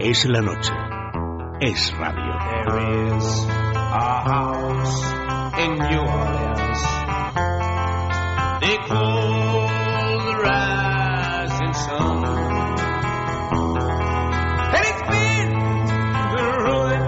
Es la noche. Es radio. There is a house in New Orleans. They call the rising sun. And it's been the ruin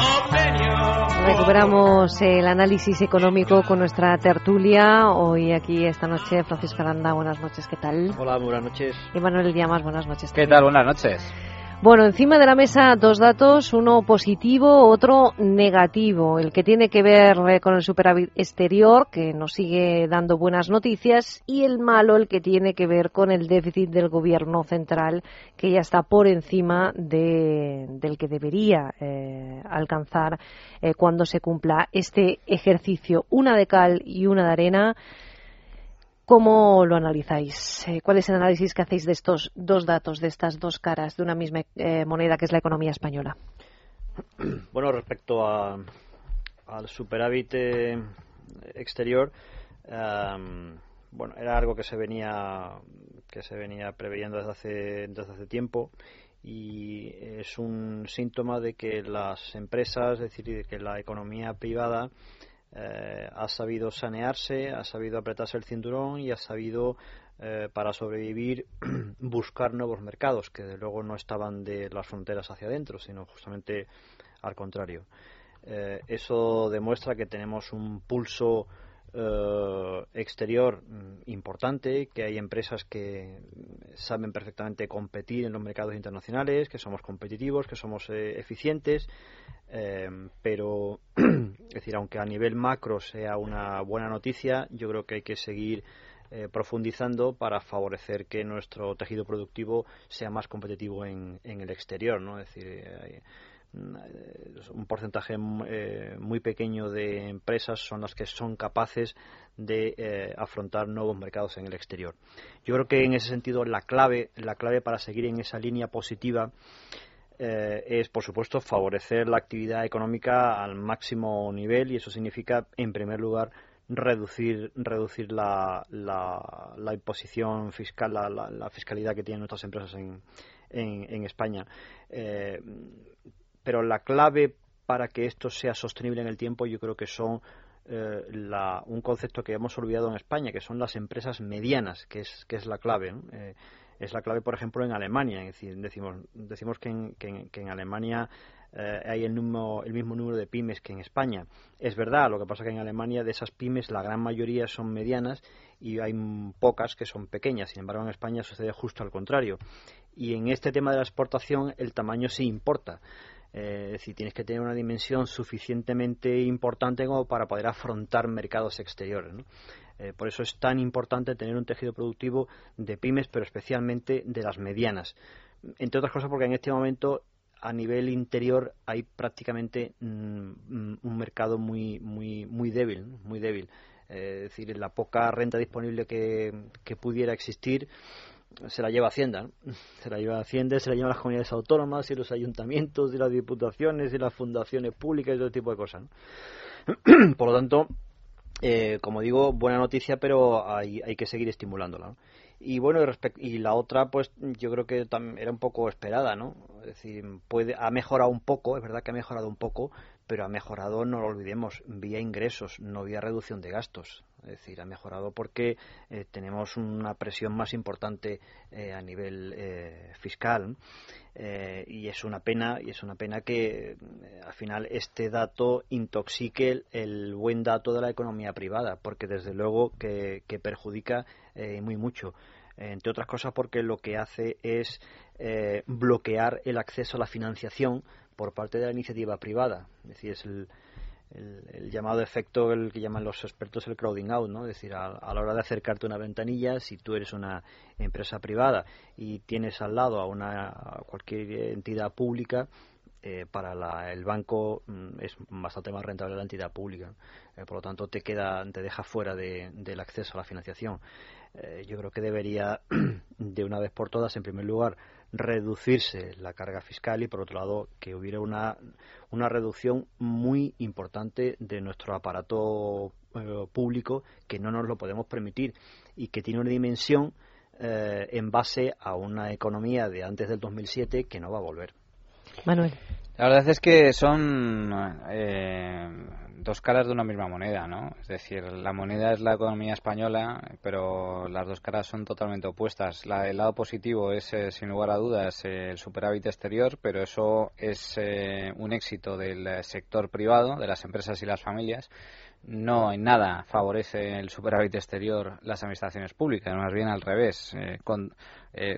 of many a Recuperamos el análisis económico con nuestra tertulia. Hoy aquí esta noche Francisco Aranda, buenas noches, ¿qué tal? Hola, buenas noches. Y Manuel Llamas, buenas noches. ¿Qué también. tal? Buenas noches. Bueno, encima de la mesa dos datos, uno positivo, otro negativo. El que tiene que ver eh, con el superávit exterior, que nos sigue dando buenas noticias, y el malo, el que tiene que ver con el déficit del gobierno central, que ya está por encima de- del que debería eh, alcanzar eh, cuando se cumpla este ejercicio. Una de cal y una de arena. ¿Cómo lo analizáis? Eh, ¿Cuál es el análisis que hacéis de estos dos datos, de estas dos caras de una misma eh, moneda que es la economía española? Bueno, respecto al superávit eh, exterior, em, bueno, era algo que se venía que se venía preveyendo desde hace, desde hace tiempo y es un síntoma de que las empresas, es decir, de que la economía privada eh, ha sabido sanearse, ha sabido apretarse el cinturón y ha sabido, eh, para sobrevivir, buscar nuevos mercados que de luego no estaban de las fronteras hacia adentro, sino justamente al contrario. Eh, eso demuestra que tenemos un pulso eh, exterior mm, importante, que hay empresas que saben perfectamente competir en los mercados internacionales, que somos competitivos, que somos eh, eficientes, eh, pero es decir, aunque a nivel macro sea una buena noticia, yo creo que hay que seguir eh, profundizando para favorecer que nuestro tejido productivo sea más competitivo en, en el exterior, ¿no? Es decir, eh, un porcentaje eh, muy pequeño de empresas son las que son capaces de eh, afrontar nuevos mercados en el exterior. Yo creo que en ese sentido la clave, la clave para seguir en esa línea positiva eh, es, por supuesto, favorecer la actividad económica al máximo nivel y eso significa, en primer lugar, reducir reducir la, la, la imposición fiscal, la, la- fiscalidad que tienen nuestras empresas en, en, España. Eh, pero la clave para que esto sea sostenible en el tiempo yo creo que son eh, la- un concepto que hemos olvidado en España, que son las empresas medianas, que es, que es la clave. Eh, es la clave, por ejemplo, en Alemania. Es decir, decimos, decimos que, en, que en- Alemania eh, hay el, número, el mismo número de pymes que en España. Es verdad, lo que pasa que en Alemania de esas pymes la gran mayoría son medianas y hay pocas que son pequeñas. Sin embargo, en España sucede justo al contrario. Y en este tema de la exportación el tamaño sí importa. Eh, es decir, tienes que tener una dimensión suficientemente importante como para poder afrontar mercados exteriores. ¿no? Eh, por eso es tan importante tener un tejido productivo de pymes, pero especialmente de las medianas. Entre otras cosas porque en este momento a nivel interior hay prácticamente mm, un mercado muy muy muy débil, muy débil. Eh, es decir, la poca renta disponible que, que pudiera existir se la lleva Hacienda, ¿no? se la lleva Hacienda, se la llevan las comunidades autónomas y los ayuntamientos y las diputaciones y las fundaciones públicas y todo tipo de cosas. ¿no? Por lo tanto, eh, como digo, buena noticia, pero hay, hay que seguir estimulándola. Y bueno, y, la otra, pues yo creo que era un poco esperada, ¿no? Es decir, puede, ha mejorado un poco, es verdad que ha mejorado un poco, pero ha mejorado, no lo olvidemos, vía ingresos, no vía reducción de gastos. Es decir, ha mejorado porque eh, tenemos una presión más importante eh, a nivel eh, fiscal eh, y es una pena y es una pena que al final este dato intoxique el, buen dato de la economía privada porque desde luego que, que perjudica muy mucho. Entre otras cosas porque lo que hace es eh, bloquear el acceso a la financiación por parte de la iniciativa privada. Es decir es el, el, llamado efecto, el que llaman los expertos el crowding out, ¿no? Es decir, a, a la hora de acercarte a una ventanilla, si tú eres una empresa privada y tienes al lado a una cualquier entidad pública, eh, para la- el banco mm, es bastante más rentable la entidad pública. Eh, por lo tanto, te queda, te deja fuera de- del acceso a la financiación. Eh, yo creo que debería, de una vez por todas, en primer lugar, reducirse la carga fiscal y, por otro lado, que hubiera una, una reducción muy importante de nuestro aparato eh, público que no nos lo podemos permitir y que tiene una dimensión eh, en base a una economía de antes del 2007 que no va a volver. Manuel. La verdad es que son eh, dos caras de una misma moneda, ¿no? Es decir, la moneda es la economía española, pero las dos caras son totalmente opuestas. La, el lado positivo es, eh, sin lugar a dudas, el superávit exterior, pero eso es eh, un éxito del sector privado, de las empresas y las familias. No en nada favorece el superávit exterior las administraciones públicas, más bien al revés. Eh, con,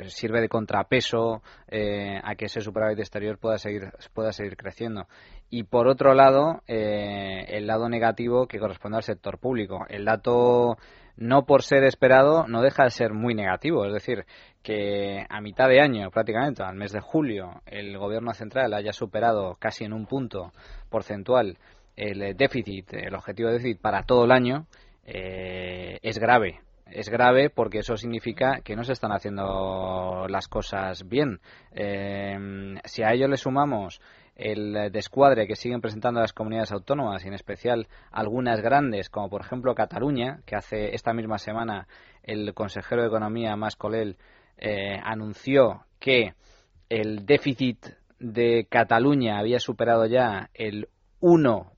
sirve de contrapeso a que ese superávit exterior pueda seguir, pueda seguir creciendo y por otro lado eh, el lado negativo que corresponde al sector público. El dato no por ser esperado no deja de ser muy negativo, es decir, que a mitad de año prácticamente, al mes de julio, el gobierno central haya superado casi en un punto porcentual el déficit, el objetivo de déficit para todo el año, eh, es grave. Es grave porque eso significa que no se están haciendo las cosas bien. Eh, si a ello le sumamos el descuadre que siguen presentando las comunidades autónomas y en especial algunas grandes como por ejemplo Cataluña que hace esta misma semana el consejero de economía Mas Colel eh, anunció que el déficit de Cataluña había superado ya el 1,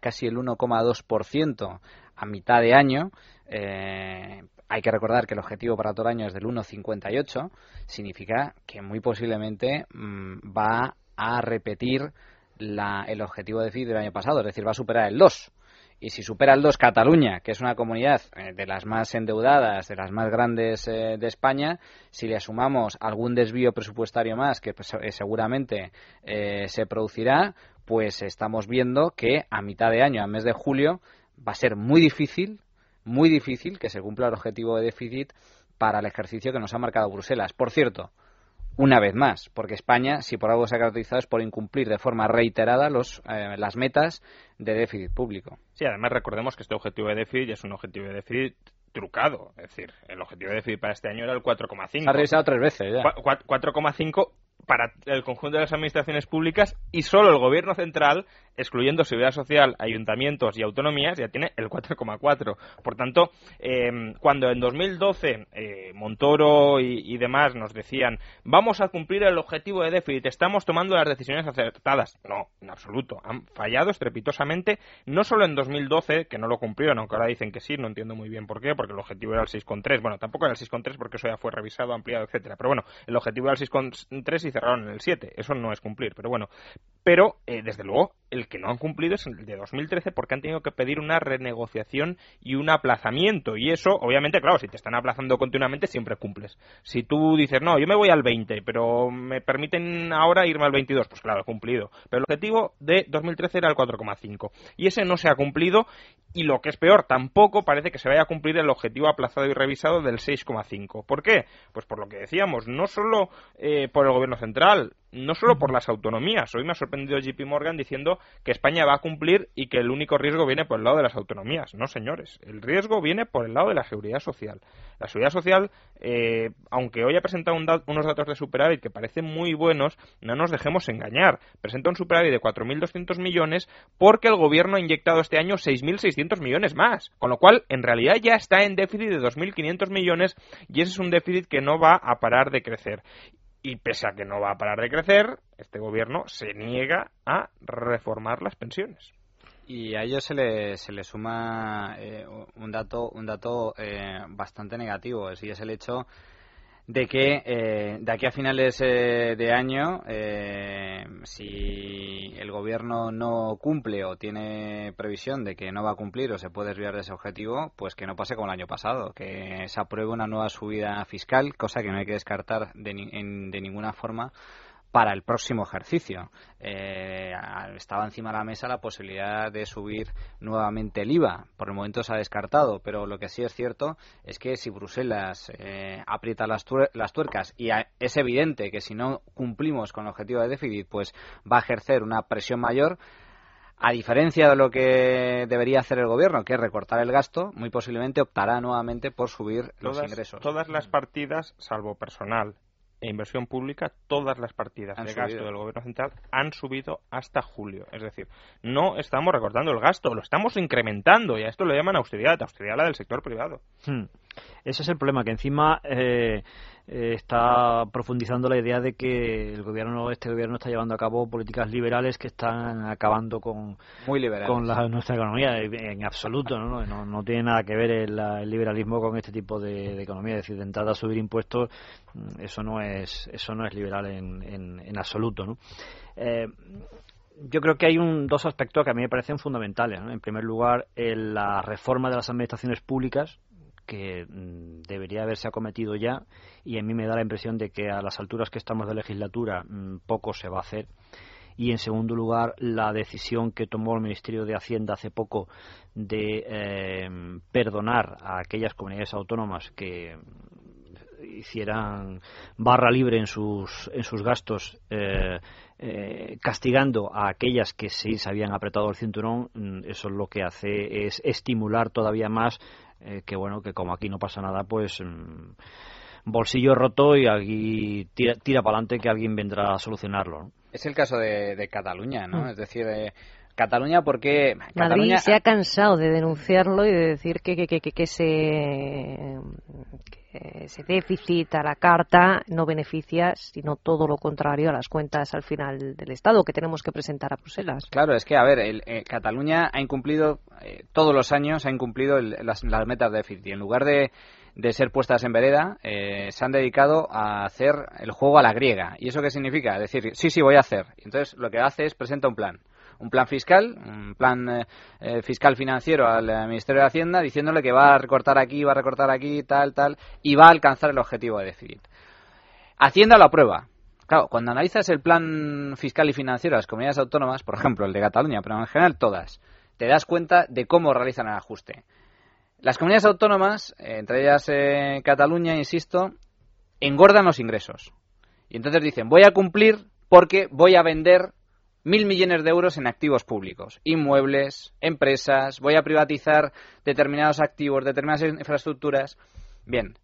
casi el 1,2% a mitad de año. Eh, hay que recordar que el objetivo para todo el año es del 1,58. Significa que muy posiblemente mm, va a repetir la, el objetivo de déficit del año pasado, es decir, va a superar el 2. Y si supera el 2 Cataluña, que es una comunidad eh, de las más endeudadas, de las más grandes eh, de España, si le sumamos algún desvío presupuestario más que pues, eh, seguramente se producirá, pues estamos viendo que a mitad de año, a mes de julio, va a ser muy difícil, muy difícil que se cumpla el objetivo de déficit para el ejercicio que nos ha marcado Bruselas. Por cierto, una vez más, porque España, si por algo se ha caracterizado, es por incumplir de forma reiterada los, eh, las metas de déficit público. Sí, además recordemos que este objetivo de déficit es un objetivo de déficit trucado. Es decir, el objetivo de déficit para este año era el 4,5. Ha revisado tres veces ya. 4,5 para el conjunto de las administraciones públicas y solo el gobierno central, excluyendo seguridad social, ayuntamientos y autonomías, ya tiene el 4,4. Por tanto, em, cuando en 2012 eh, Montoro y, demás nos decían vamos a cumplir el objetivo de déficit, estamos tomando las decisiones acertadas, no, en absoluto, han fallado estrepitosamente, no solo en 2012, que no lo cumplieron, aunque ahora dicen que sí, no entiendo muy bien por qué, porque el objetivo era el 6,3, bueno, tampoco era el 6,3 porque eso ya fue revisado, ampliado, etcétera, pero bueno, el objetivo era el 6,3 y cerraron en el 7. Eso no es cumplir, pero bueno. Pero, eh, desde luego, el que no han cumplido es el de 2013 porque han tenido que pedir una renegociación y un aplazamiento. Y eso, obviamente, claro, si te están aplazando continuamente, siempre cumples. Si tú dices, no, yo me voy al 20, pero me permiten ahora irme al 22, pues claro, he cumplido. Pero el objetivo de 2013 era el 4,5. Y ese no se ha cumplido. Y lo que es peor, tampoco parece que se vaya a cumplir el objetivo aplazado y revisado del 6,5. ¿Por qué? Pues por lo que decíamos, no solo eh, por el gobierno central, no solo por las autonomías. Hoy me ha sorprendido JP Morgan diciendo que España va a cumplir y que el único riesgo viene por el lado de las autonomías. No, señores. El riesgo viene por el lado de la seguridad social. La seguridad social, eh, aunque hoy ha presentado unos datos de superávit que parecen muy buenos, no nos dejemos engañar. Presenta un superávit de 4.200 millones porque el gobierno ha inyectado este año 6.600 millones más. Con lo cual, en realidad ya está en déficit de 2.500 millones y ese es un déficit que no va a parar de crecer. Y pese a que no va a parar de crecer, este gobierno se niega a reformar las pensiones. Y a ello se le, se le suma eh, un dato, un dato eh, bastante negativo, y es el hecho de que eh, de aquí a finales eh, de año, eh, si el gobierno no cumple o tiene previsión de que no va a cumplir o se puede desviar de ese objetivo, pues que no pase como el año pasado, que se apruebe una nueva subida fiscal, cosa que no hay que descartar de, de ninguna forma para el próximo ejercicio. Eh, estaba encima de la mesa la posibilidad de subir nuevamente el IVA. Por el momento se ha descartado, pero lo que sí es cierto es que si Bruselas eh, aprieta las, las tuercas y es evidente que si no cumplimos con el objetivo de déficit, pues va a ejercer una presión mayor. A diferencia de lo que debería hacer el gobierno, que es recortar el gasto, muy posiblemente optará nuevamente por subir los ingresos. Todas las partidas, salvo personal e inversión pública, todas las partidas de gasto del Gobierno Central han subido hasta julio. Es decir, no estamos recortando el gasto, lo estamos incrementando y a esto lo llaman austeridad, austeridad la del sector privado. Hmm. Ese es el problema, que encima eh, eh, está profundizando la idea de que el gobierno, este gobierno está llevando a cabo políticas liberales que están acabando con, Muy con la, nuestra economía en absoluto, ¿no? No, no tiene nada que ver el, el liberalismo con este tipo de, de, economía, es decir, de entrada a subir impuestos, mm, eso no es, eso no es liberal en, en, en absoluto, ¿no? Eh, yo creo que hay un, dos aspectos que a mí me parecen fundamentales. ¿no? En primer lugar, la reforma de las administraciones públicas, que mm, debería haberse acometido ya, y a mí me da la impresión de que a las alturas que estamos de legislatura mm, poco se va a hacer. Y en segundo lugar, la decisión que tomó el Ministerio de Hacienda hace poco de eh, perdonar a aquellas comunidades autónomas que hicieran barra libre en sus, en sus gastos, eh, eh, castigando a aquellas que sí se habían apretado el cinturón, mm, eso lo que hace es estimular todavía más eh, que, bueno, que como aquí no pasa nada, pues. Mm, bolsillo roto y aquí tira, tira para adelante que alguien vendrá a solucionarlo. ¿no? Es el caso de, de Cataluña, ¿no? Mm. Es decir, eh, Cataluña porque Madrid Cataluña se ha cansado de denunciarlo y de decir que, que, que, ese, déficit a la carta no beneficia, sino todo lo contrario a las cuentas al final del Estado que tenemos que presentar a Bruselas. Claro, es que, a ver, el, eh, Cataluña ha incumplido, eh, todos los años ha incumplido el, las, las metas de déficit y en lugar de de ser puestas en vereda, eh, se han dedicado a hacer el juego a la griega. ¿Y eso qué significa? Decir, sí, sí, voy a hacer. Entonces, lo que hace es presenta un plan. Un plan fiscal, un plan eh, eh, fiscal financiero al eh, Ministerio de Hacienda, diciéndole que va a recortar aquí, va a recortar aquí, tal, tal, y va a alcanzar el objetivo de déficit. Hacienda lo aprueba. Claro, cuando analizas el plan fiscal y financiero de las comunidades autónomas, por ejemplo, el de Cataluña, pero en general todas, te das cuenta de cómo realizan el ajuste. Las comunidades autónomas, entre ellas Cataluña, insisto, engordan los ingresos. Y entonces dicen, voy a cumplir porque voy a vender mil millones de euros en activos públicos, inmuebles, empresas, voy a privatizar determinados activos, determinadas infraestructuras. Bien,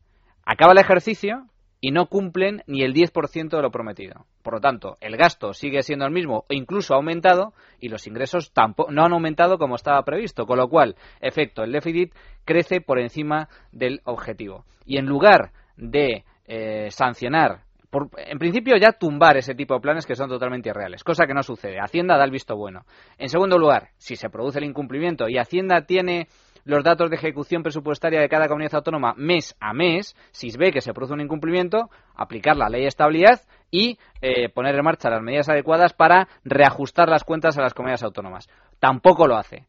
acaba el ejercicio y no cumplen ni el 10% de lo prometido. Por lo tanto, el gasto sigue siendo el mismo o incluso ha aumentado y los ingresos tampoco no han aumentado como estaba previsto, con lo cual, efecto, el déficit crece por encima del objetivo. Y en lugar de eh, sancionar por, en principio ya tumbar ese tipo de planes que son totalmente irreales, cosa que no sucede. Hacienda da el visto bueno. En segundo lugar, si se produce el incumplimiento y Hacienda tiene los datos de ejecución presupuestaria de cada comunidad autónoma mes a mes, si ve que se produce un incumplimiento, aplicar la ley de estabilidad y eh, poner en marcha las medidas adecuadas para reajustar las cuentas a las comunidades autónomas. Tampoco lo hace.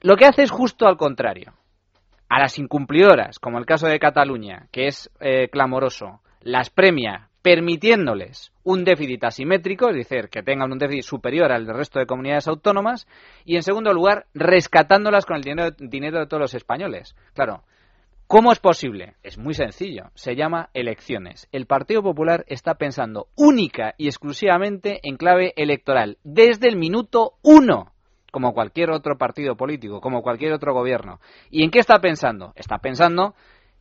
Lo que hace es justo al contrario. A las incumplidoras, como el caso de Cataluña, que es eh, clamoroso, las premia permitiéndoles un déficit asimétrico, es decir, que tengan un déficit superior al del resto de comunidades autónomas, y en segundo lugar, rescatándolas con el dinero, dinero de todos los españoles. Claro, ¿Cómo es posible? Es muy sencillo. Se llama elecciones. El Partido Popular está pensando única y exclusivamente en clave electoral, desde el minuto uno, como cualquier otro partido político, como cualquier otro gobierno. ¿Y en qué está pensando? Está pensando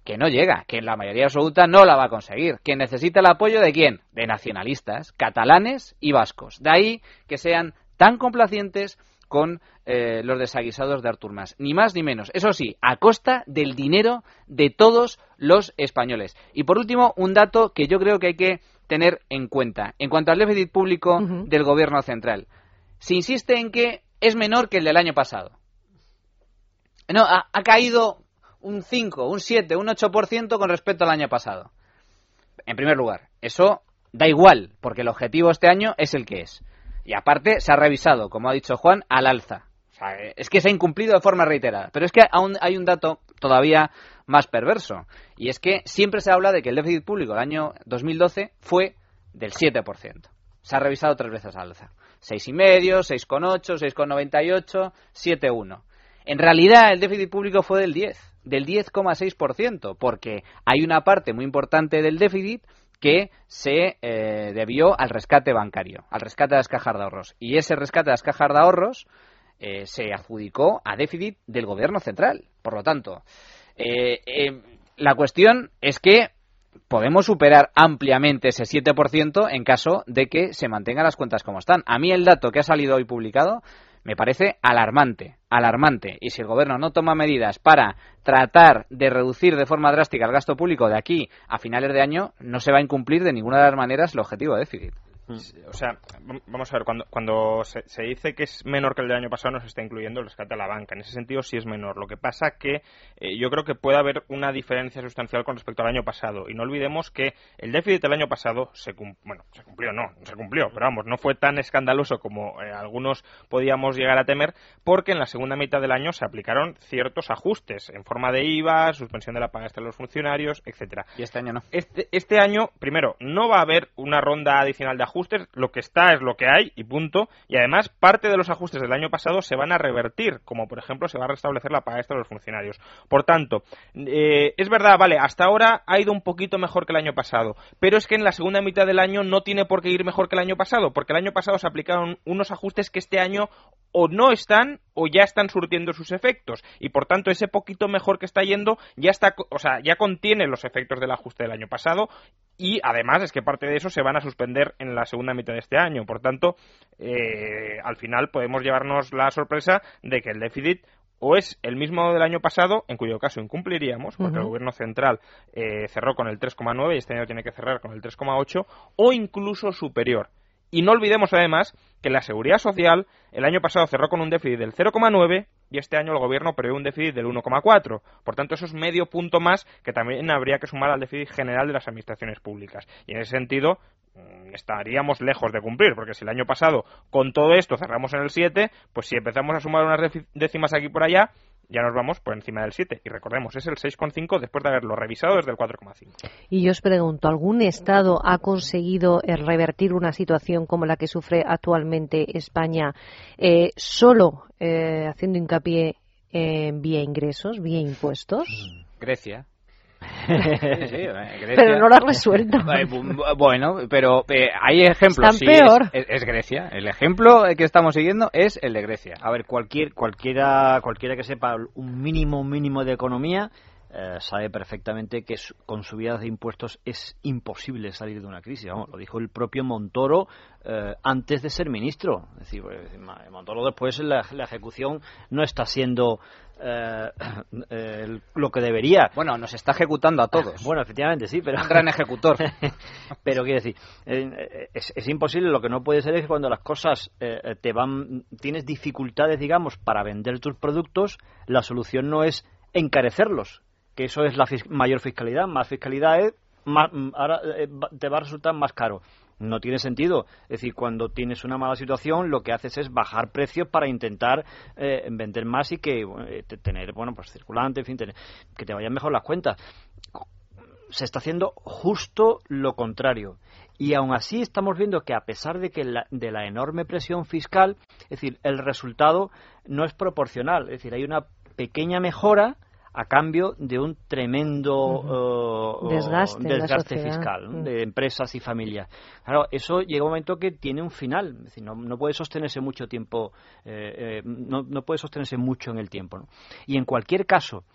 que no llega, que la mayoría absoluta no la va a conseguir, que necesita el apoyo de quién? De nacionalistas, catalanes y vascos. De ahí que sean tan complacientes con eh, los desaguisados de Artur Mas. Ni más ni menos. Eso sí, a costa del dinero de todos los españoles. Y por último, un dato que yo creo que hay que tener en cuenta. En cuanto al déficit público uh -huh. del gobierno central. Se insiste en que es menor que el del año pasado. No, ha, ha caído un 5, un 7, un 8% con respecto al año pasado. En primer lugar, eso da igual, porque el objetivo este año es el que es. Y aparte, se ha revisado, como ha dicho Juan, al alza. O sea, es que se ha incumplido de forma reiterada. Pero es que aún hay un dato todavía más perverso. Y es que siempre se habla de que el déficit público del año 2012 fue del 7%. Se ha revisado tres veces al alza. 6,5, 6,8, 6,98, 7,1. En realidad, el déficit público fue del 10 del 10,6%, porque hay una parte muy importante del déficit que se eh, debió al rescate bancario, al rescate de las cajas de ahorros. Y ese rescate de las cajas de ahorros eh, se adjudicó a déficit del gobierno central. Por lo tanto, eh, la cuestión es que podemos superar ampliamente ese 7% en caso de que se mantengan las cuentas como están. A mí el dato que ha salido hoy publicado me parece alarmante, alarmante. Y si el gobierno no toma medidas para tratar de reducir de forma drástica el gasto público de aquí a finales de año, no se va a incumplir de ninguna de las maneras el objetivo de déficit. O sea, vamos a ver, cuando, cuando se, dice que es menor que el del año pasado, no se está incluyendo el rescate a la banca. En ese sentido, sí es menor. Lo que pasa que eh, yo creo que puede haber una diferencia sustancial con respecto al año pasado. Y no olvidemos que el déficit del año pasado se, bueno, se cumplió, no, se cumplió, pero vamos, no fue tan escandaloso como eh, algunos podíamos llegar a temer, porque en la segunda mitad del año se aplicaron ciertos ajustes en forma de IVA, suspensión de la paga extra de los funcionarios, etcétera. Y este año no. Este, este año, primero, no va a haber una ronda adicional de ajustes ajustes, lo que está es lo que hay y punto. Y además, parte de los ajustes del año pasado se van a revertir, como por ejemplo se va a restablecer la paga extra de los funcionarios. Por tanto, eh, es verdad, vale, hasta ahora ha ido un poquito mejor que el año pasado, pero es que en la segunda mitad del año no tiene por qué ir mejor que el año pasado, porque el año pasado se aplicaron unos ajustes que este año o no están o ya están surtiendo sus efectos y por tanto ese poquito mejor que está yendo ya está o sea ya contiene los efectos del ajuste del año pasado y además es que parte de eso se van a suspender en la segunda mitad de este año por tanto eh, al final podemos llevarnos la sorpresa de que el déficit o es el mismo del año pasado, en cuyo caso incumpliríamos, porque el gobierno central eh, cerró con el 3,9 y este año tiene que cerrar con el 3,8, o incluso superior. Y no olvidemos además que la seguridad social el año pasado cerró con un déficit del 0,9 y este año el gobierno prevé un déficit del 1,4. Por tanto, eso es medio punto más que también habría que sumar al déficit general de las administraciones públicas. Y en ese sentido, mm, estaríamos lejos de cumplir, porque si el año pasado con todo esto cerramos en el 7, pues si empezamos a sumar unas décimas aquí por allá, ya nos vamos por encima del 7. Y recordemos, es el 6,5 después de haberlo revisado desde el 4,5. Y yo os pregunto, ¿algún Estado ha conseguido eh, revertir una situación como la que sufre actualmente España eh, solo eh, haciendo hincapié en vía ingresos, vía impuestos? Grecia. pero no lo ha resuelto. bueno, pero hay ejemplos. peor. Es, Grecia. El ejemplo que estamos siguiendo es el de Grecia. A ver, cualquier, cualquiera, cualquiera que sepa un mínimo, mínimo de economía eh, sabe perfectamente que con subidas de impuestos es imposible salir de una crisis. Vamos, lo dijo el propio Montoro eh, antes de ser ministro. Es decir, pues, Montoro después la, la ejecución no está siendo eh, lo que debería. Bueno, nos está ejecutando a todos. Bueno, efectivamente, sí, pero... Un gran ejecutor. pero quiero decir, es, es, imposible, lo que no puede ser es que cuando las cosas te van... Tienes dificultades, digamos, para vender tus productos, la solución no es encarecerlos, que eso es la mayor fiscalidad. Más fiscalidad es, más, mm, ahora eh, te va a resultar más caro. No tiene sentido. Es decir, cuando tienes una mala situación, lo que haces es bajar precios para intentar eh, vender más y que eh, tener, bueno, pues circulante, en fin, que te vayan mejor las cuentas. Se está haciendo justo lo contrario. Y aún así estamos viendo que a pesar de que de la enorme presión fiscal, es decir, el resultado no es proporcional. Es decir, hay una pequeña mejora, a cambio de un tremendo uh, desgaste, fiscal mm. de empresas y familias. Claro, eso llega un momento que tiene un final, es decir, no, no puede sostenerse mucho tiempo, eh, eh, no, no, puede sostenerse mucho en el tiempo. Y en cualquier caso,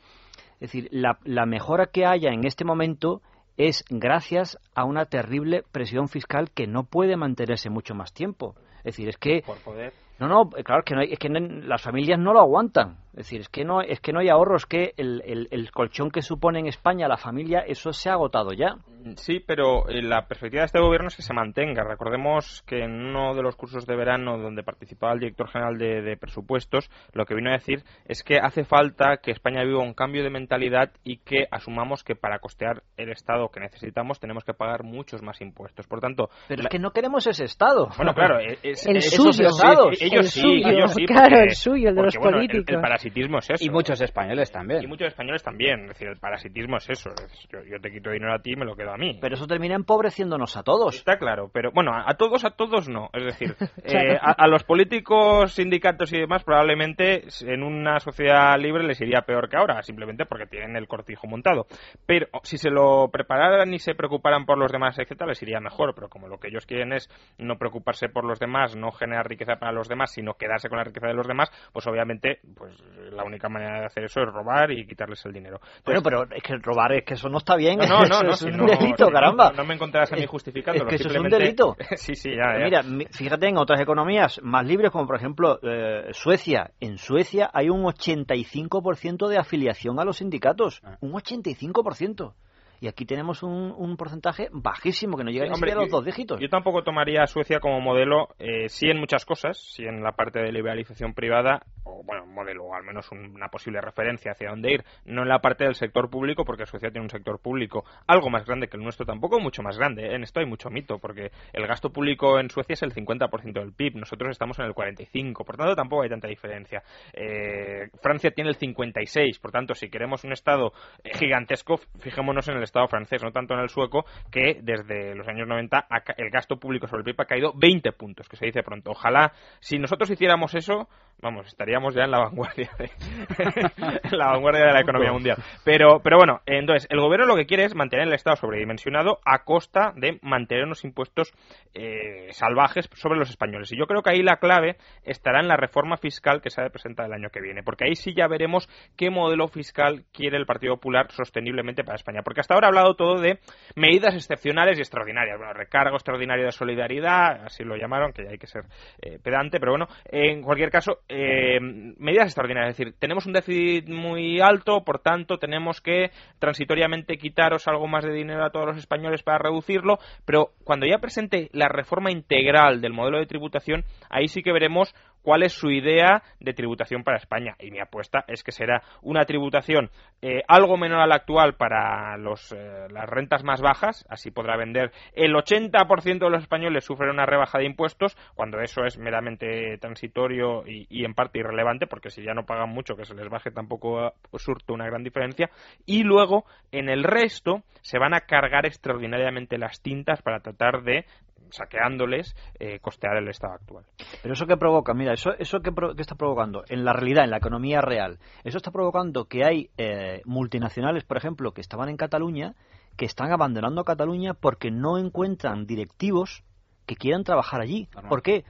es decir, la, la mejora que haya en este momento es gracias a una terrible presión fiscal que no puede mantenerse mucho más tiempo. Es decir, es que... Por poder. No, no, claro, que, no es que las familias no lo aguantan. Es decir, es que no, es que no hay ahorros, que el, el, colchón que supone en España la familia, eso se ha agotado ya. Sí, pero eh, la perspectiva de este gobierno es que se mantenga. Recordemos que en uno de los cursos de verano donde participaba el director general de, presupuestos, lo que vino a decir es que hace falta que España viva un cambio de mentalidad y que asumamos que para costear el Estado que necesitamos tenemos que pagar muchos más impuestos. Por tanto, pero es que no queremos ese Estado. Bueno, claro, es, el suyo, estados. ellos sí, ellos sí, claro, el suyo, el de los políticos parasitismo es eso. Y muchos españoles también. Y muchos españoles también. Es decir, el parasitismo es eso. yo, te quito dinero a ti y me lo quedo a mí. Pero eso termina empobreciéndonos a todos. Está claro, pero bueno, a, todos, a todos no. Es decir, eh, a, los políticos, sindicatos y demás, probablemente en una sociedad libre les iría peor que ahora, simplemente porque tienen el cortijo montado. Pero si se lo prepararan y se preocuparan por los demás, etcétera, les iría mejor. Pero como lo que ellos quieren es no preocuparse por los demás, no generar riqueza para los demás, sino quedarse con la riqueza de los demás, pues obviamente, pues la única manera de hacer eso es robar y quitarles el dinero. bueno, pero es que robar es que eso no está bien. No, no, no, no, es si un no- delito, caramba. No, no me encontrarás a mí justificándolo. es que eso es un simplemente- delito. sí, sí, ya, ya. Mira, mi- fíjate en otras economías más libres, como por ejemplo eh, Suecia. En Suecia hay un 85% de afiliación a los sindicatos. Ah. Un 85%. Y aquí tenemos un, un porcentaje bajísimo, que no llega Sí, ni hombre, siquiera a los yo- dos dígitos. Yo tampoco tomaría a Suecia como modelo, eh, sí en muchas cosas, sí en la parte de liberalización privada, o bueno, modelo, o al menos un- una posible referencia hacia dónde ir, no en la parte del sector público, porque Suecia tiene un sector público algo más grande que el nuestro, tampoco mucho más grande, ¿eh? en esto hay mucho mito, porque el gasto público en Suecia es el 50% del PIB, nosotros estamos en el 45%, por tanto tampoco hay tanta diferencia. Eh, Francia tiene el 56%, por tanto, si queremos un Estado eh, gigantesco, fijémonos en el Estado francés, no tanto en el sueco, que desde los años 90 ha ca- el gasto público sobre el PIB ha caído 20 puntos, que se dice pronto. Ojalá, si nosotros hiciéramos eso, vamos, estaríamos ya en la vanguardia de, en la vanguardia de la economía mundial. Pero, pero bueno, entonces, el gobierno lo que quiere es mantener el Estado sobredimensionado a costa de mantener unos impuestos eh, salvajes sobre los españoles. Y yo creo que ahí la clave estará en la reforma fiscal que se ha de presentar el año que viene, porque ahí sí ya veremos qué modelo fiscal quiere el Partido Popular sosteniblemente para España. Porque hasta ha hablado todo de medidas excepcionales y extraordinarias. Bueno, recargo extraordinario de solidaridad, así lo llamaron, que ya hay que ser eh, pedante, pero bueno, en cualquier caso, eh, medidas extraordinarias. Es decir, tenemos un déficit muy alto, por tanto, tenemos que transitoriamente quitaros algo más de dinero a todos los españoles para reducirlo, pero cuando ya presente la reforma integral del modelo de tributación, ahí sí que veremos cuál es su idea de tributación para España. Y mi apuesta es que será una tributación eh, algo menor a la actual para los, eh, las rentas más bajas, así podrá vender el 80% de los españoles sufren una rebaja de impuestos, cuando eso es meramente transitorio y, y en parte irrelevante, porque si ya no pagan mucho que se les baje tampoco eh, surte una gran diferencia. Y luego, en el resto, se van a cargar extraordinariamente las tintas para tratar de saqueándoles, eh, costear el estado actual. Pero eso que provoca, mira, eso, eso que, pro- que está provocando en la realidad, en la economía real, eso está provocando que hay eh, multinacionales, por ejemplo, que estaban en Cataluña, que están abandonando Cataluña porque no encuentran directivos que quieran trabajar allí. Normal. ¿Por qué?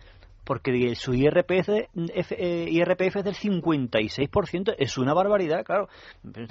Porque su IRPF, eh, IRPF es del 56%, es una barbaridad, claro.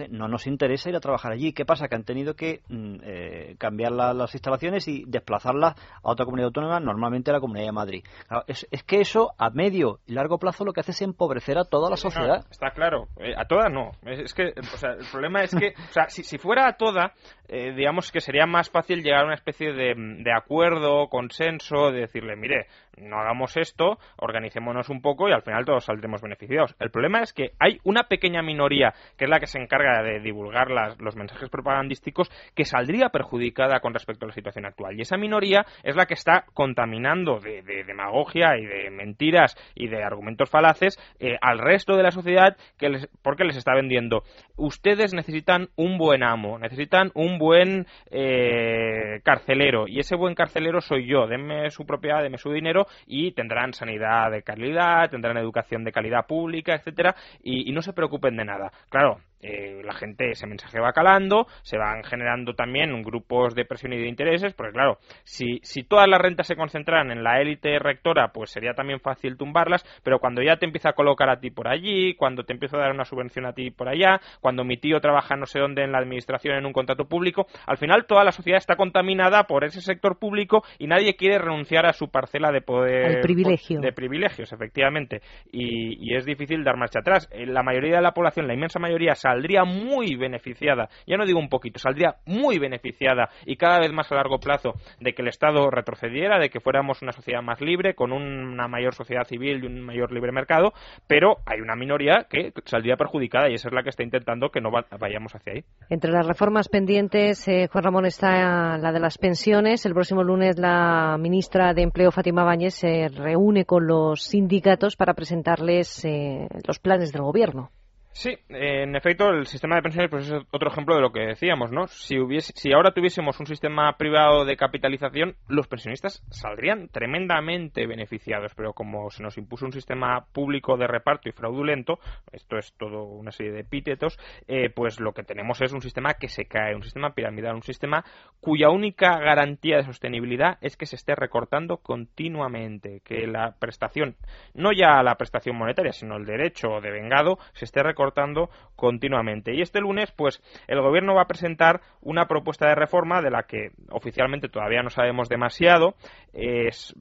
No nos interesa ir a trabajar allí. ¿Qué pasa? Que han tenido que mm, eh, cambiar la- las instalaciones y desplazarlas a otra comunidad autónoma, normalmente a la Comunidad de Madrid. Claro, es, es que eso a medio y largo plazo lo que hace es empobrecer a toda la no, sociedad. está claro. Eh, a toda no. Es, es que, o sea, el problema es que, o sea, si, si fuera a toda, eh, digamos que sería más fácil llegar a una especie de, de acuerdo, consenso, de decirle, mire, no hagamos esto, organicémonos un poco y al final todos saldremos beneficiados. El problema es que hay una pequeña minoría, que es la que se encarga de divulgar las- los mensajes propagandísticos, que saldría perjudicada con respecto a la situación actual. Y esa minoría es la que está contaminando de, de demagogia y de mentiras y de argumentos falaces eh, al resto de la sociedad que les, porque les está vendiendo. Ustedes necesitan un buen amo, necesitan un buen eh, carcelero y ese buen carcelero soy yo. Denme su propiedad, denme su dinero y tendrán sanidad de calidad, tendrán educación de calidad pública, etcétera y, no se preocupen de nada. Claro, eh, la gente, ese mensaje va calando, se van generando también grupos de presión y de intereses, porque claro, si, si todas las rentas se concentraran en la élite rectora, pues sería también fácil tumbarlas, pero cuando ya te empieza a colocar a ti por allí, cuando te empieza a dar una subvención a ti por allá, cuando mi tío trabaja no sé dónde en la administración en un contrato público, al final toda la sociedad está contaminada por ese sector público y nadie quiere renunciar a su parcela de poder. Privilegio. De privilegios, efectivamente. Y, y es difícil dar marcha atrás. Eh, La mayoría de la población, la inmensa mayoría, saldría muy beneficiada, ya no digo un poquito, saldría muy beneficiada y cada vez más a largo plazo de que el Estado retrocediera, de que fuéramos una sociedad más libre, con una mayor sociedad civil y un mayor libre mercado, pero hay una minoría que saldría perjudicada y esa es la que está intentando que no va- vayamos hacia ahí. Entre las reformas pendientes, eh, Juan Ramón, está la de las pensiones. El próximo lunes la ministra de Empleo, Fátima Báñez, se reúne con los sindicatos para presentarles eh, los planes del Gobierno. Sí, en efecto, el sistema de pensiones pues, es otro ejemplo de lo que decíamos, ¿no? Si, hubiese, si ahora tuviésemos un sistema privado de capitalización, los pensionistas saldrían tremendamente beneficiados, pero como se nos impuso un sistema público de reparto y fraudulento, esto es todo una serie de epítetos, eh, pues lo que tenemos es un sistema que se cae, un sistema piramidal, un sistema cuya única garantía de sostenibilidad es que se esté recortando continuamente, que la prestación, no ya la prestación monetaria, sino el derecho de vengado, se esté recortando cortando continuamente. Y este lunes, pues, el gobierno va a presentar una propuesta de reforma de la que oficialmente todavía no sabemos demasiado,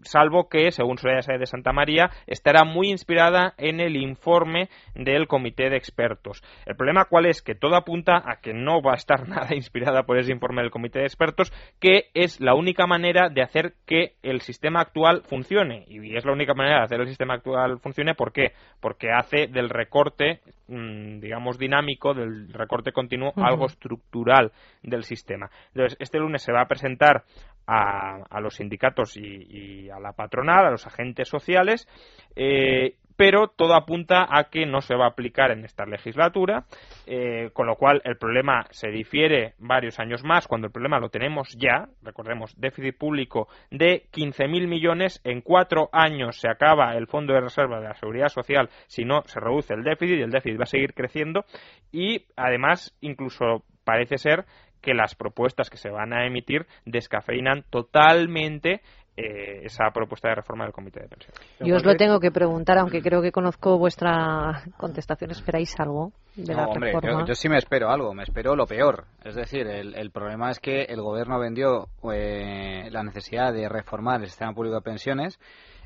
salvo que, según Soraya de Santa María, estará muy inspirada en el informe del Comité de Expertos. El problema cuál es que todo apunta a que no va a estar nada inspirada por ese informe del Comité de Expertos, que es la única manera de hacer que el sistema actual funcione. Y es la única manera de hacer el sistema actual funcione, ¿por qué? Porque hace del recorte Mm, digamos, dinámico del recorte continuo, algo estructural del sistema. Entonces, este lunes se va a presentar a, a los sindicatos y, a la patronal, a los agentes sociales, eh, pero todo apunta a que no se va a aplicar en esta legislatura, eh, con lo cual el problema se difiere varios años más, cuando el problema lo tenemos ya, recordemos, déficit público de 15.000 millones, en cuatro años se acaba el Fondo de Reserva de la Seguridad Social, si no se reduce el déficit y el déficit va a seguir creciendo y además incluso parece ser que las propuestas que se van a emitir descafeinan totalmente eh, esa propuesta de reforma del Comité de Pensiones. Yo os lo tengo que preguntar, aunque creo que conozco vuestra contestación. ¿Esperáis algo de la reforma? Yo, sí me espero algo, me espero lo peor. Es decir, el, problema es que el Gobierno vendió eh, la necesidad de reformar el sistema público de pensiones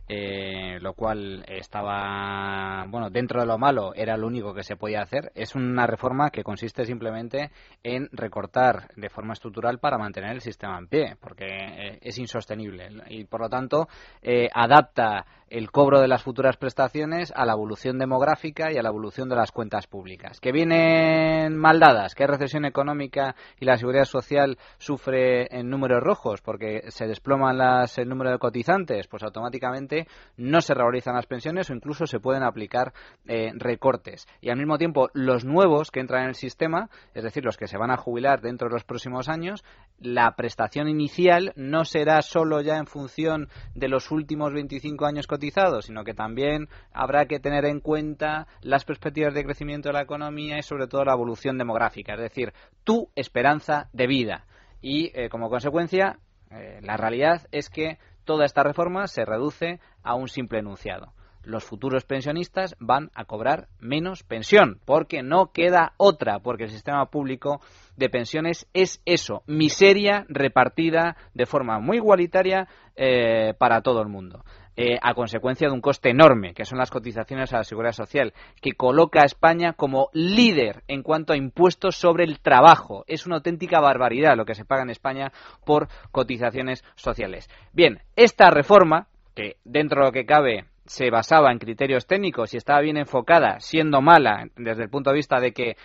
eh, lo cual estaba, bueno, dentro de lo malo era lo único que se podía hacer. Es una reforma que consiste simplemente en recortar de forma estructural para mantener el sistema en pie, porque eh, es insostenible y por lo tanto eh, adapta el cobro de las futuras prestaciones a la evolución demográfica y a la evolución de las cuentas públicas. Que vienen mal dadas, que hay recesión económica y la seguridad social sufre en números rojos porque se desploman las, el número de cotizantes, pues automáticamente no se revalorizan las pensiones o incluso se pueden aplicar eh, recortes. Y al mismo tiempo, los nuevos que entran en el sistema, es decir, los que se van a jubilar dentro de los próximos años, la prestación inicial no será solo ya en función de los últimos 25 años cotizados, sino que también habrá que tener en cuenta las perspectivas de crecimiento de la economía y sobre todo la evolución demográfica, es decir, tu esperanza de vida. Y eh, como consecuencia, eh, la realidad es que toda esta reforma se reduce a un simple enunciado los futuros pensionistas van a cobrar menos pensión, porque no queda otra, porque el sistema público de pensiones es eso, miseria repartida de forma muy igualitaria eh, para todo el mundo. Eh, a consecuencia de un coste enorme, que son las cotizaciones a la seguridad social, que coloca a España como líder en cuanto a impuestos sobre el trabajo. Es una auténtica barbaridad lo que se paga en España por cotizaciones sociales. Bien, esta reforma, que dentro de lo que cabe se basaba en criterios técnicos y estaba bien enfocada, siendo mala desde el punto de vista de que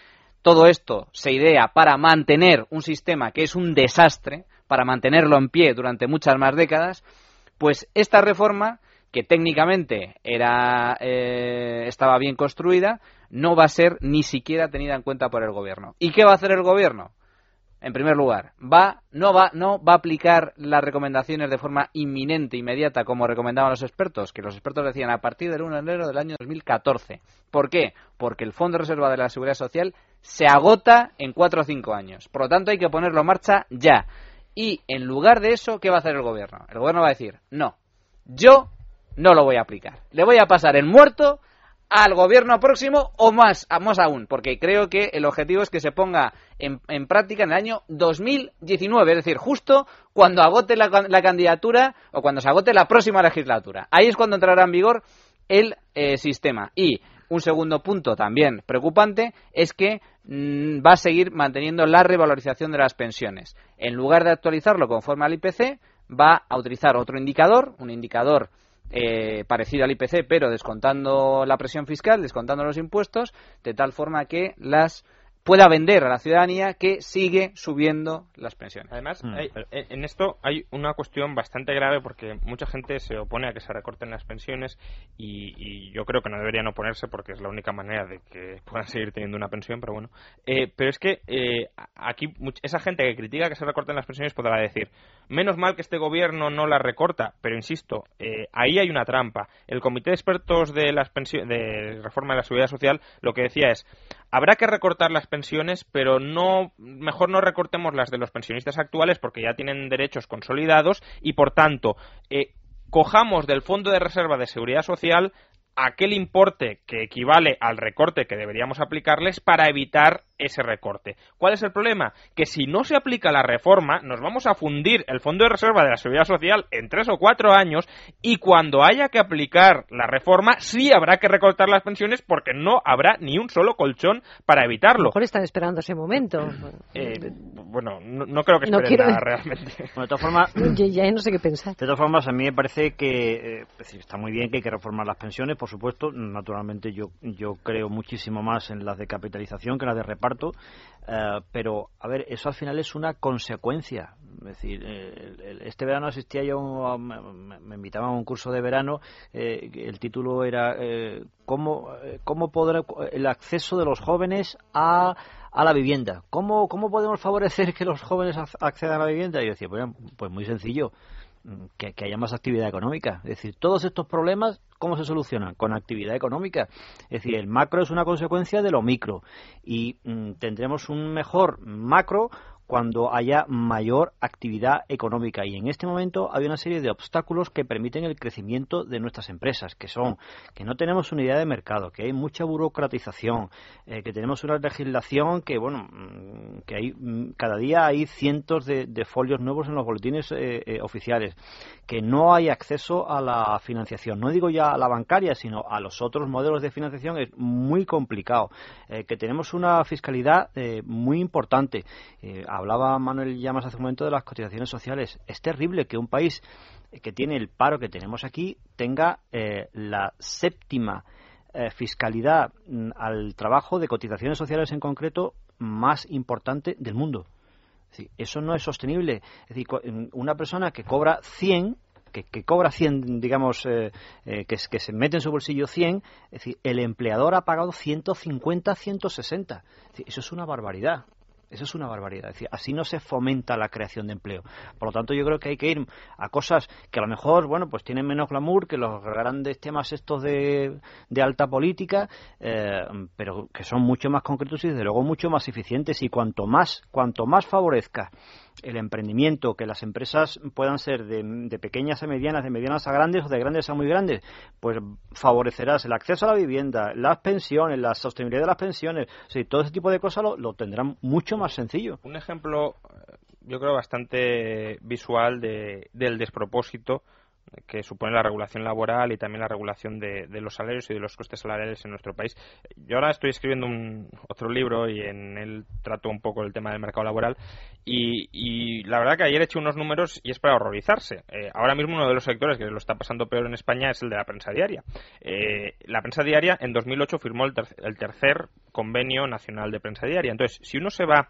todo esto se idea para mantener un sistema que es un desastre, para mantenerlo en pie durante muchas más décadas, pues esta reforma, que técnicamente era, eh, estaba bien construida, no va a ser ni siquiera tenida en cuenta por el gobierno. ¿Y qué va a hacer el gobierno? En primer lugar, va, no, va, no va a aplicar las recomendaciones de forma inminente, inmediata, como recomendaban los expertos, que los expertos decían a partir del 1 de enero del año 2014. ¿Por qué? Porque el Fondo Reserva de la Seguridad Social se agota en 4 o 5 años. Por lo tanto, hay que ponerlo en marcha ya. Y en lugar de eso, ¿qué va a hacer el gobierno? El gobierno va a decir, no, yo no lo voy a aplicar. Le voy a pasar el muerto al gobierno próximo o más, más aún, porque creo que el objetivo es que se ponga en, práctica en el año 2019, es decir, justo cuando agote la, candidatura o cuando se agote la próxima legislatura. Ahí es cuando entrará en vigor el eh, sistema. Y un segundo punto también preocupante es que mm, va a seguir manteniendo la revalorización de las pensiones. En lugar de actualizarlo conforme al IPC, va a utilizar otro indicador, un indicador eh, parecido al IPC, pero descontando la presión fiscal, descontando los impuestos, de tal forma que las pueda vender a la ciudadanía que sigue subiendo las pensiones. Además, Mm. hay- en esto hay una cuestión bastante grave porque mucha gente se opone a que se recorten las pensiones y, y yo creo que no deberían oponerse porque es la única manera de que puedan seguir teniendo una pensión, pero bueno. Eh, pero es que eh, aquí esa gente que critica que se recorten las pensiones podrá decir, menos mal que este gobierno no las recorta, pero insisto, eh, ahí hay una trampa. El Comité de Expertos de, las de Reforma de la Seguridad Social lo que decía es, habrá que recortar las pensiones, pero no mejor no recortemos las de los pensionistas actuales porque ya tienen derechos consolidados y por tanto eh, cojamos del Fondo de Reserva de Seguridad Social aquel importe que equivale al recorte que deberíamos aplicarles para evitar ese recorte. ¿Cuál es el problema? Que si no se aplica la reforma, nos vamos a fundir el Fondo de Reserva de la Seguridad Social en tres o cuatro años y cuando haya que aplicar la reforma, sí habrá que recortar las pensiones porque no habrá ni un solo colchón para A lo evitarlo. mejor están esperando ese momento. Eh, bueno, no, no creo que No esperen quiero- nada realmente. Bueno, de todas formas, Ya, ya no sé qué pensar. De todas formas, a mí me parece que eh, está muy bien que hay que reformar las pensiones, por supuesto. Naturalmente, yo, yo creo muchísimo más en las de capitalización que en las de reparto. eh, pero, a ver, eso al final es una consecuencia. Es decir, eh, el- este verano asistía yo, a- me, me- invitaban a un curso de verano. eh, el título era eh, ¿cómo, eh, ¿Cómo podrá el acceso de los jóvenes a a la vivienda. ¿Cómo, ¿Cómo podemos favorecer que los jóvenes ac- accedan a la vivienda? Y yo decía, pues, pues muy sencillo, que, haya más actividad económica. Es decir, todos estos problemas, ¿cómo se solucionan? Con actividad económica. Es decir, el macro es una consecuencia de lo micro y mm, tendremos un mejor macro cuando haya mayor actividad económica. Y en este momento hay una serie de obstáculos que permiten el crecimiento de nuestras empresas, que son que no tenemos unidad de mercado, que hay mucha burocratización, eh, que tenemos una legislación que, bueno, mm, que hay mm, cada día hay cientos de, folios nuevos en los boletines eh, eh, oficiales, que no hay acceso a la financiación. No digo ya a la bancaria, sino a los otros modelos de financiación es muy complicado. Eh, que tenemos una fiscalidad muy importante. Hablaba Manuel Llamas hace un momento de las cotizaciones sociales. Es terrible que un país que tiene el paro que tenemos aquí tenga eh, la séptima eh, fiscalidad mm, al trabajo de cotizaciones sociales en concreto más importante del mundo. Eso no es sostenible. Es decir, mm, una persona que cobra 100, que, que cobra 100, digamos, eh, eh, que se mete en su bolsillo 100, es decir, el empleador ha pagado 150, 160. Es decir, eso es una barbaridad. Eso es una barbaridad. Es decir, así no se fomenta la creación de empleo. Por lo tanto, yo creo que hay que ir a cosas que a lo mejor, bueno, pues tienen menos glamour que los grandes temas estos de, alta política, eh, pero que son mucho más concretos y desde luego mucho más eficientes. Y cuanto más, cuanto más favorezca el emprendimiento, que las empresas puedan ser de, de pequeñas a medianas, de medianas a grandes o de grandes a muy grandes, pues favorecerás el acceso a la vivienda, las pensiones, la sostenibilidad de las pensiones, o todo ese tipo de cosas lo, lo tendrán mucho más sencillo. Un ejemplo, eh, yo creo, bastante visual de, del despropósito que supone la regulación laboral y también la regulación de, los salarios y de los costes salariales en nuestro país. Yo ahora estoy escribiendo un, otro libro y en él trato un poco el tema del mercado laboral y, y la verdad que ayer he hecho unos números y es para horrorizarse. Eh, ahora mismo uno de los sectores que lo está pasando peor en España es el de la prensa diaria. Eh, la prensa diaria en 2008 firmó el, ter- el tercer convenio nacional de prensa diaria. Entonces, si uno se va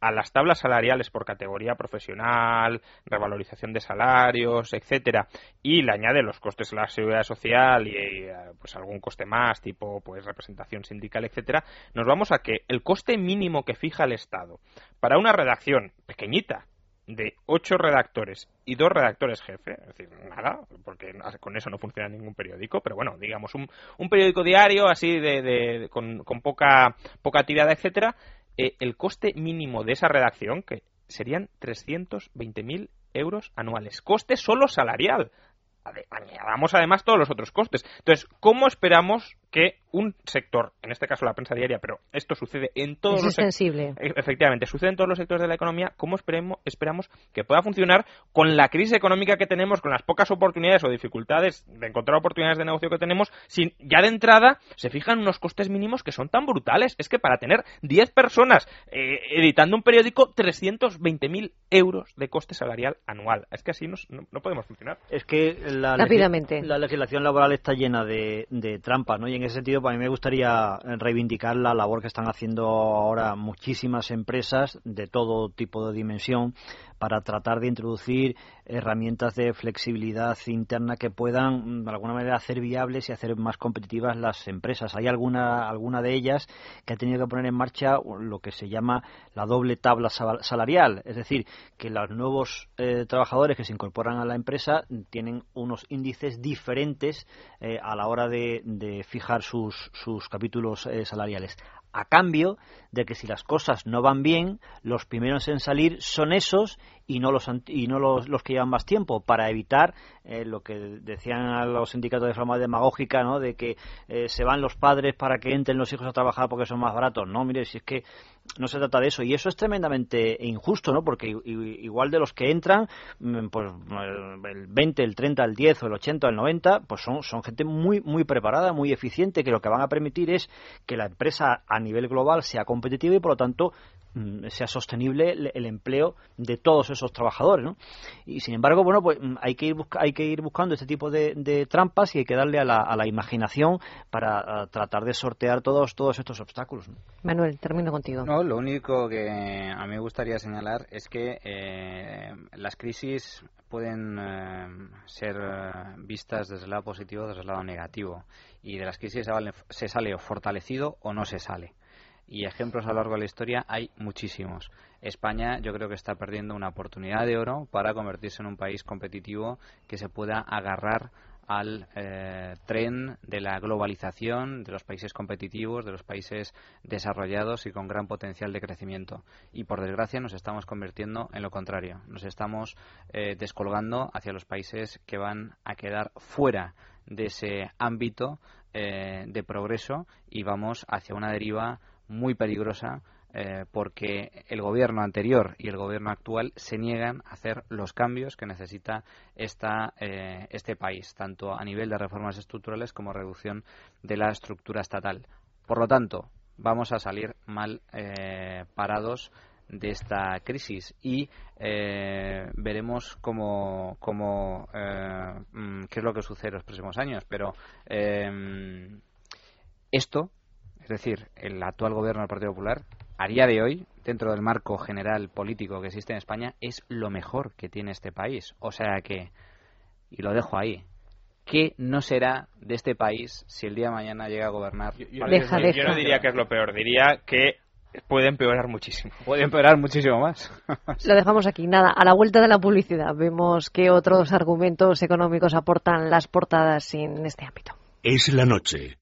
a las tablas salariales por categoría profesional, revalorización de salarios, etcétera, y le añade los costes de la seguridad social y, eh, pues algún coste más, tipo pues representación sindical, etcétera, nos vamos a que el coste mínimo que fija el Estado para una redacción pequeñita de ocho redactores y dos redactores jefe, es decir, nada, porque con eso no funciona ningún periódico, pero bueno, digamos un, un periódico diario así de, de- de- con, con poca poca tirada, etcétera, eh, el coste mínimo de esa redacción, que serían 320.000 euros anuales. Coste solo salarial. Añadamos además todos los otros costes. Entonces, ¿cómo esperamos que un sector, en este caso la prensa diaria, pero esto sucede en todos Es los sectores, extensible. E- Efectivamente, sucede en todos los sectores de la economía. ¿Cómo esperemos, esperamos que pueda funcionar con la crisis económica que tenemos, con las pocas oportunidades o dificultades de encontrar oportunidades de negocio que tenemos, sin ya de entrada se fijan unos costes mínimos que son tan brutales? Es que para tener 10 personas eh, editando un periódico, 320.000 euros de coste salarial anual. Es que así nos- no, no podemos funcionar. Es que la, Rápidamente. la legislación laboral está llena de, de trampas, ¿no? Y en ese sentido, para mí me gustaría reivindicar la labor que están haciendo ahora muchísimas empresas de todo tipo de dimensión para tratar de introducir herramientas de flexibilidad interna que puedan de alguna manera hacer viables y hacer más competitivas las empresas. Hay alguna, alguna de ellas que ha tenido que poner en marcha lo que se llama la doble tabla salarial, es decir, que los nuevos eh, trabajadores que se incorporan a la empresa tienen unos índices diferentes eh, a la hora de, fijar sus, sus capítulos eh, salariales a cambio de que si las cosas no van bien, los primeros en salir son esos y no los, y no los, los que llevan más tiempo, para evitar eh, lo que decían los sindicatos de forma demagógica, ¿no? de que eh, se van los padres para que entren los hijos a trabajar porque son más baratos. No, mire, si es que no se trata de eso. Y eso es tremendamente injusto, ¿no? Porque igual de los que entran, mm, pues el 20, el 30, el 10 o el 80 o el 90, pues son, son gente muy, muy preparada, muy eficiente, que lo que van a permitir es que la empresa a nivel global sea competitiva y por lo tanto Mm, sea sostenible el, empleo de todos esos trabajadores, ¿no? Y sin embargo, bueno, pues mm, hay que ir, hay que ir buscando este tipo de, trampas y hay que darle a la, imaginación para tratar de sortear todos, todos estos obstáculos. Manuel, termino contigo. No, lo único que a mí me gustaría señalar es que eh, las crisis pueden eh, ser eh, vistas desde el lado positivo o desde el lado negativo. Y de las crisis se sale o fortalecido o no se sale y ejemplos a lo largo de la historia hay muchísimos. España yo creo que está perdiendo una oportunidad de oro para convertirse en un país competitivo que se pueda agarrar al eh, tren de la globalización, de los países competitivos, de los países desarrollados y con gran potencial de crecimiento. Y por desgracia nos estamos convirtiendo en lo contrario. Nos estamos eh, descolgando hacia los países que van a quedar fuera de ese ámbito eh, de progreso y vamos hacia una deriva muy peligrosa eh, porque el gobierno anterior y el gobierno actual se niegan a hacer los cambios que necesita esta, eh, este país, tanto a nivel de reformas estructurales como reducción de la estructura estatal. Por lo tanto, vamos a salir mal eh, parados de esta crisis y veremos cómo, cómo mm, qué es lo que sucede en los próximos años. Pero esto es decir, el actual gobierno del Partido Popular, a día de hoy, dentro del marco general político que existe en España, es lo mejor que tiene este país. O sea que, y lo dejo ahí, ¿qué no será de este país si el día de mañana llega a gobernar? Yo, no diría que es lo peor, diría que puede empeorar muchísimo. Puede empeorar muchísimo más. Lo dejamos aquí. Nada, a la vuelta de la publicidad vemos qué otros argumentos económicos aportan las portadas en este ámbito. Es la noche.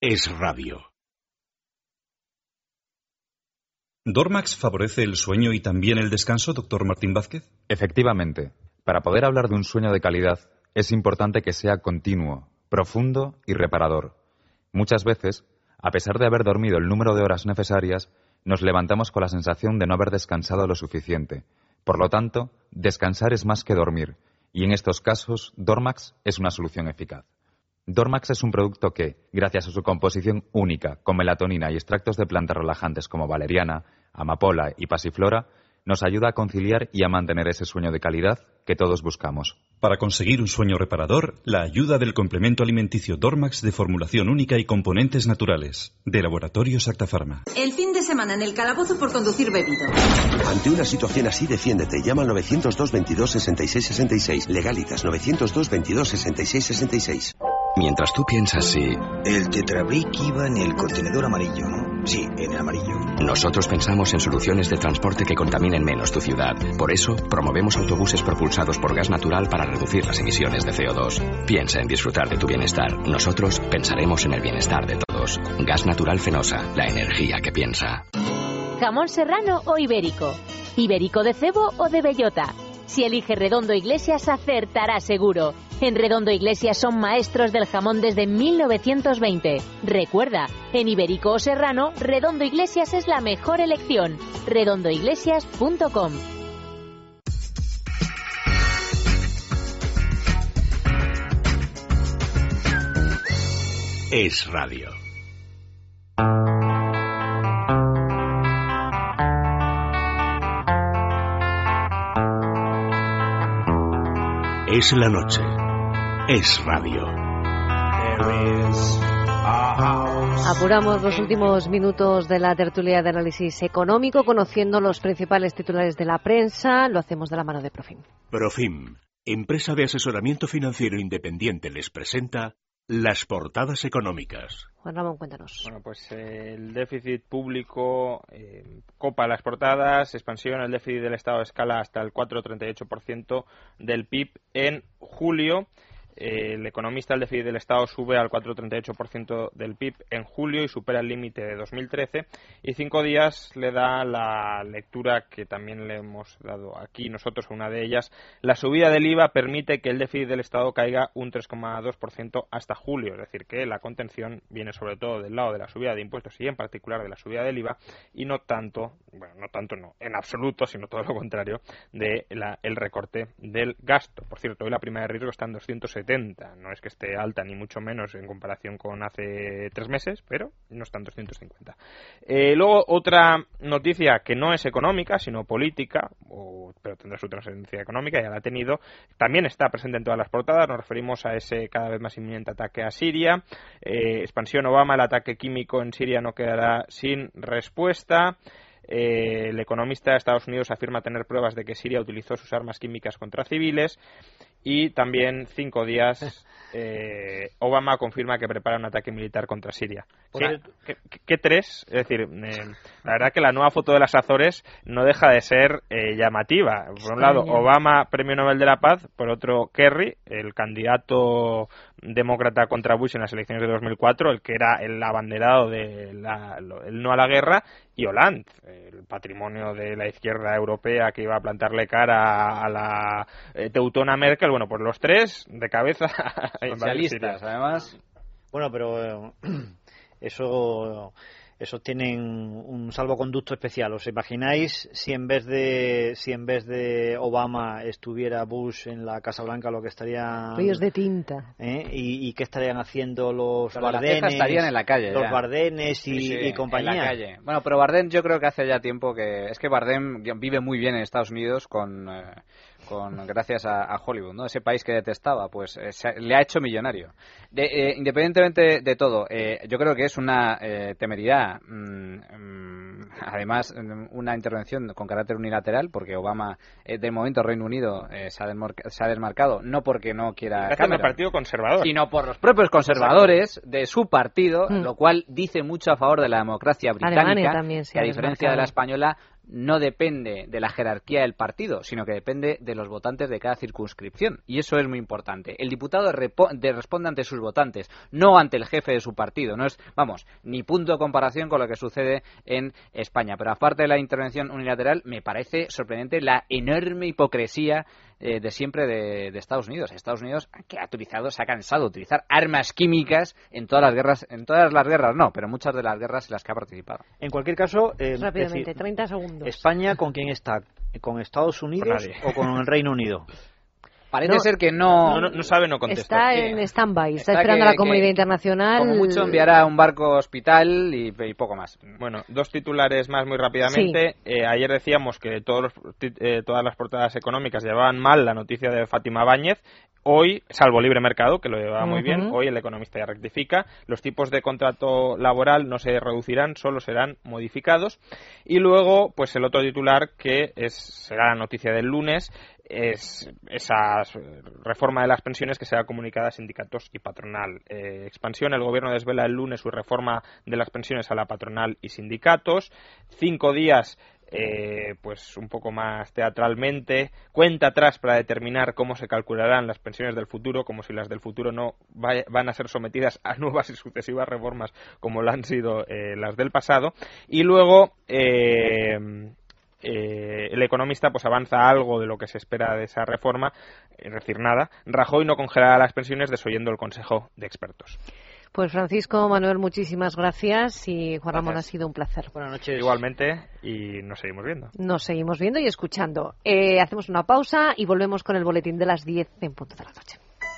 Es radio. ¿Dormax favorece el sueño y también el descanso, doctor Martín Vázquez? Efectivamente. Para poder hablar de un sueño de calidad, es importante que sea continuo, profundo y reparador. Muchas veces, a pesar de haber dormido el número de horas necesarias, nos levantamos con la sensación de no haber descansado lo suficiente. Por lo tanto, descansar es más que dormir, y en estos casos, Dormax es una solución eficaz. Dormax es un producto que, gracias a su composición única con melatonina y extractos de plantas relajantes como valeriana, amapola y pasiflora, nos ayuda a conciliar y a mantener ese sueño de calidad que todos buscamos. Para conseguir un sueño reparador, la ayuda del complemento alimenticio Dormax de formulación única y componentes naturales, de Laboratorio Sacta Pharma. El fin de semana en el calabozo por conducir bebido. Ante una situación así, defiéndete. Llama al 902 22 66 66. Legalitas 902 22 66 66. Mientras tú piensas si... El Tetrabric iba en el contenedor amarillo, ¿no? Sí, en el amarillo. Nosotros pensamos en soluciones de transporte que contaminen menos tu ciudad. Por eso, promovemos autobuses propulsados por gas natural para reducir las emisiones de CO2. Piensa en disfrutar de tu bienestar. Nosotros pensaremos en el bienestar de todos. Gas natural Fenosa, la energía que piensa. Jamón serrano o ibérico. Ibérico de cebo o de bellota. Si elige Redondo Iglesias, acertará seguro. En Redondo Iglesias son maestros del jamón desde 1920. Recuerda, en Ibérico o Serrano, Redondo Iglesias es la mejor elección. redondoiglesias.com Es radio. Es la noche. Es radio. Apuramos los últimos minutos de la tertulia de análisis económico conociendo los principales titulares de la prensa. Lo hacemos de la mano de Profim. Profim, empresa de asesoramiento financiero independiente, les presenta las portadas económicas. Juan Ramón, cuéntanos. Bueno, pues eh, el déficit público eh, copa las portadas, expansión, el déficit del Estado escala hasta el 4,38% del PIB en julio. El economista el déficit del Estado sube al 4,38% del PIB en julio y supera el límite de 2013 y cinco días le da la lectura que también le hemos dado aquí nosotros una de ellas. La subida del IVA permite que el déficit del Estado caiga un 3,2% hasta julio es decir que la contención viene sobre todo del lado de la subida de impuestos y en particular de la subida del IVA y no tanto bueno no tanto no en absoluto sino todo lo contrario de el recorte del gasto. Por cierto hoy la prima de riesgo está en 270 no es que esté alta ni mucho menos en comparación con hace tres meses, pero no están 250. Eh, luego, otra noticia que no es económica, sino política, pero tendrá su trascendencia económica, ya la ha tenido, también está presente en todas las portadas. Nos referimos a ese cada vez más inminente ataque a Siria. Eh, expansión Obama, el ataque químico en Siria no quedará sin respuesta. Eh, el economista de Estados Unidos afirma tener pruebas de que Siria utilizó sus armas químicas contra civiles y también cinco días eh, Obama confirma que prepara un ataque militar contra Siria. ¿Qué, tres? Es decir, eh, la verdad que la nueva foto de las Azores no deja de ser eh, llamativa. Por un lado, Obama, Premio Nobel de la Paz, por otro, Kerry, el candidato demócrata contra Bush en las elecciones de 2004, el que era el abanderado del no a la guerra, y Hollande, el patrimonio de la izquierda europea que iba a plantarle cara a la teutona Merkel. Bueno, pues los tres de cabeza Socialistas, además. Bueno, pero eso esos tienen un salvoconducto especial. ¿Os imagináis si en vez de si en vez de Obama estuviera Bush en la Casa Blanca, lo que estarían ríos de tinta ¿eh? ¿Y, qué estarían haciendo los Bardenes? estarían en la calle. Los Bardenes y, compañía. Bueno, pero Bardem yo creo que hace ya tiempo que es que Bardem vive muy bien en Estados Unidos con eh, con gracias a, Hollywood, ¿no? Ese país que detestaba, pues eh, le ha hecho millonario. Eh, independientemente de todo, eh, yo creo que es una temeridad, mm, mm, además una intervención con carácter unilateral, porque Obama, de momento Reino Unido se ha, desmarcado, no porque no quiera Cameron, partido conservador, sino por los propios conservadores de su partido, mm. lo cual dice mucho a favor de la democracia británica, que a diferencia de la española no depende de la jerarquía del partido, sino que depende de los votantes de cada circunscripción. Y eso es muy importante. El diputado responde ante sus votantes, no ante el jefe de su partido. No es, vamos, ni punto de comparación con lo que sucede en España. Pero aparte de la intervención unilateral, me parece sorprendente la enorme hipocresía eh, de siempre de, Estados Unidos. Estados Unidos que ha utilizado, se ha cansado de utilizar armas químicas en todas las guerras, en todas las guerras no, pero muchas de las guerras en las que ha participado. En cualquier caso, eh, rápidamente, 30 segundos. España con quién está, con Estados Unidos o con el Reino Unido. Parece ser que no... No, sabe, no contesta. Está en stand-by, está, esperando a la comunidad internacional. Como mucho enviará un barco hospital y, poco más. Bueno, dos titulares más muy rápidamente. Eh, ayer decíamos que todos eh, todas las portadas económicas llevaban mal la noticia de Fátima Báñez. Hoy, salvo libre mercado, que lo lleva muy bien, hoy el economista ya rectifica. Los tipos de contrato laboral no se reducirán, solo serán modificados. Y luego, pues el otro titular que es, será la noticia del lunes es esa reforma de las pensiones que será comunicada a sindicatos y patronal. Eh, expansión, el gobierno desvela el lunes su reforma de las pensiones a la patronal y sindicatos. Cinco días eh, pues un poco más teatralmente, cuenta atrás para determinar cómo se calcularán las pensiones del futuro, como si las del futuro no van a ser sometidas a nuevas y sucesivas reformas como lo han sido eh, las del pasado. Y luego eh, el economista pues avanza algo de lo que se espera de esa reforma, es decir, nada. Rajoy no congelará las pensiones desoyendo el Consejo de Expertos. Pues Francisco Manuel, muchísimas gracias y Juan Ramón ha sido un placer. Buenas noches. Igualmente y nos seguimos viendo. Nos seguimos viendo y escuchando. Eh, hacemos una pausa y volvemos con el boletín de las 10 en punto de la noche.